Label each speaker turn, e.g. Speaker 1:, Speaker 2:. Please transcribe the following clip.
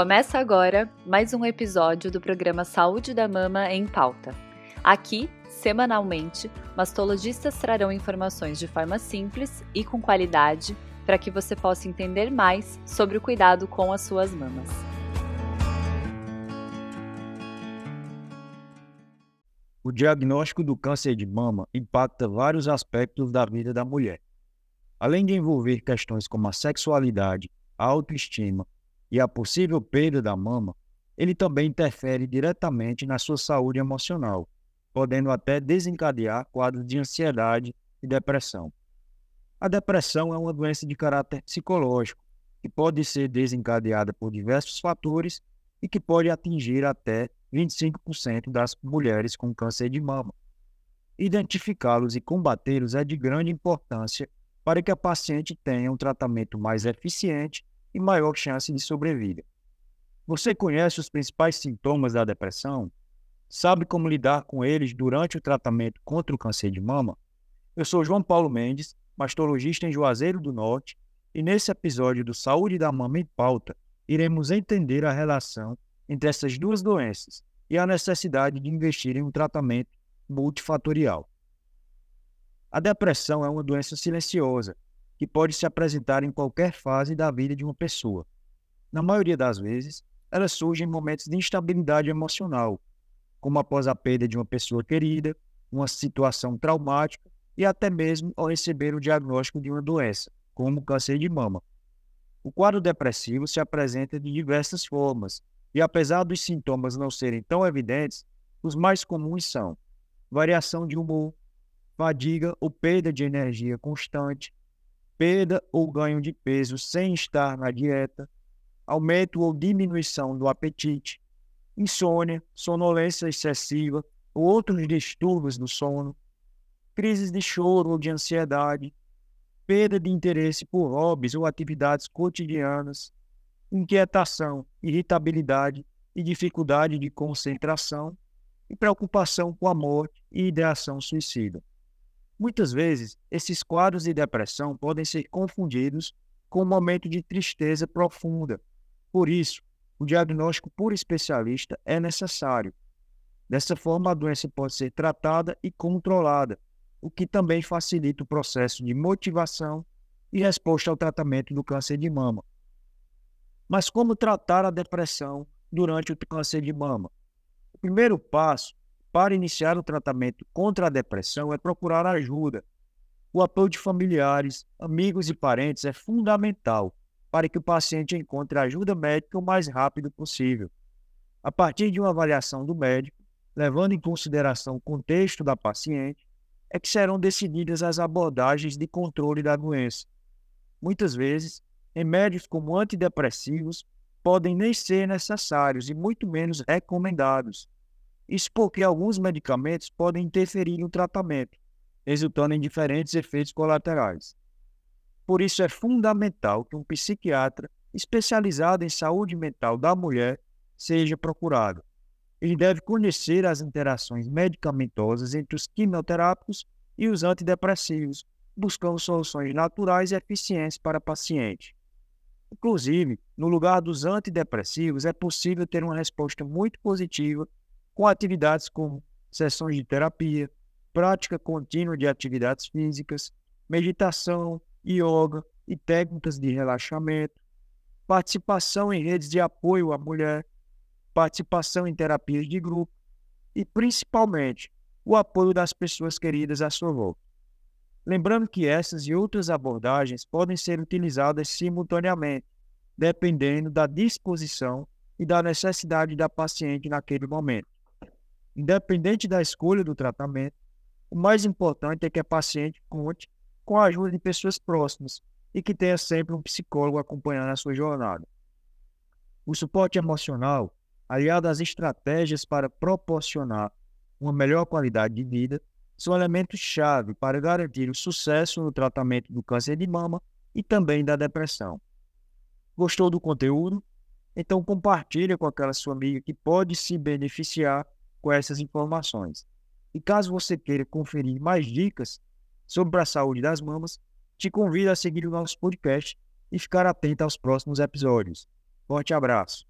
Speaker 1: Começa agora mais um episódio do programa Saúde da Mama em Pauta. Aqui, semanalmente, mastologistas trarão informações de forma simples e com qualidade para que você possa entender mais sobre o cuidado com as suas mamas.
Speaker 2: O diagnóstico do câncer de mama impacta vários aspectos da vida da mulher. Além de envolver questões como a sexualidade, a autoestima e a possível perda da mama, ele também interfere diretamente na sua saúde emocional, podendo até desencadear quadros de ansiedade e depressão. A depressão é uma doença de caráter psicológico, que pode ser desencadeada por diversos fatores e que pode atingir até 25% das mulheres com câncer de mama. Identificá-los e combatê-los é de grande importância para que a paciente tenha um tratamento mais eficiente e maior chance de sobrevida. Você conhece os principais sintomas da depressão? Sabe como lidar com eles durante o tratamento contra o câncer de mama? Eu sou João Paulo Mendes, mastologista em Juazeiro do Norte, e nesse episódio do Saúde da Mama em Pauta, iremos entender a relação entre essas duas doenças e a necessidade de investir em um tratamento multifatorial. A depressão é uma doença silenciosa que pode se apresentar em qualquer fase da vida de uma pessoa. Na maioria das vezes, ela surge em momentos de instabilidade emocional, como após a perda de uma pessoa querida, uma situação traumática e até mesmo ao receber o diagnóstico de uma doença, como câncer de mama. O quadro depressivo se apresenta de diversas formas, e apesar dos sintomas não serem tão evidentes, os mais comuns são variação de humor, fadiga ou perda de energia constante, perda ou ganho de peso sem estar na dieta, aumento ou diminuição do apetite, insônia, sonolência excessiva ou outros distúrbios do sono, crises de choro ou de ansiedade, perda de interesse por hobbies ou atividades cotidianas, inquietação, irritabilidade e dificuldade de concentração, e preocupação com a morte e ideação suicida. Muitas vezes, esses quadros de depressão podem ser confundidos com um momento de tristeza profunda. Por isso, o diagnóstico por especialista é necessário. Dessa forma, a doença pode ser tratada e controlada, o que também facilita o processo de motivação e resposta ao tratamento do câncer de mama. Mas como tratar a depressão durante o câncer de mama? O primeiro passo para iniciar o tratamento contra a depressão é procurar ajuda. O apoio de familiares, amigos e parentes é fundamental para que o paciente encontre ajuda médica o mais rápido possível. A partir de uma avaliação do médico, levando em consideração o contexto da paciente, é que serão decididas as abordagens de controle da doença. Muitas vezes, remédios como antidepressivos podem nem ser necessários e muito menos recomendados. Isso porque alguns medicamentos podem interferir no tratamento, resultando em diferentes efeitos colaterais. Por isso é fundamental que um psiquiatra especializado em saúde mental da mulher seja procurado. Ele deve conhecer as interações medicamentosas entre os quimioterápicos e os antidepressivos, buscando soluções naturais e eficientes para a paciente. Inclusive, no lugar dos antidepressivos, é possível ter uma resposta muito positiva com atividades como sessões de terapia, prática contínua de atividades físicas, meditação, yoga e técnicas de relaxamento, participação em redes de apoio à mulher, participação em terapias de grupo e, principalmente, o apoio das pessoas queridas à sua volta. Lembrando que essas e outras abordagens podem ser utilizadas simultaneamente, dependendo da disposição e da necessidade da paciente naquele momento. Independente da escolha do tratamento, o mais importante é que a paciente conte com a ajuda de pessoas próximas e que tenha sempre um psicólogo acompanhando a sua jornada. O suporte emocional, aliado às estratégias para proporcionar uma melhor qualidade de vida, são elementos-chave para garantir o sucesso no tratamento do câncer de mama e também da depressão. Gostou do conteúdo? Então compartilhe com aquela sua amiga que pode se beneficiar com essas informações. E caso você queira conferir mais dicas sobre a saúde das mamas, te convido a seguir o nosso podcast e ficar atento aos próximos episódios. Forte abraço!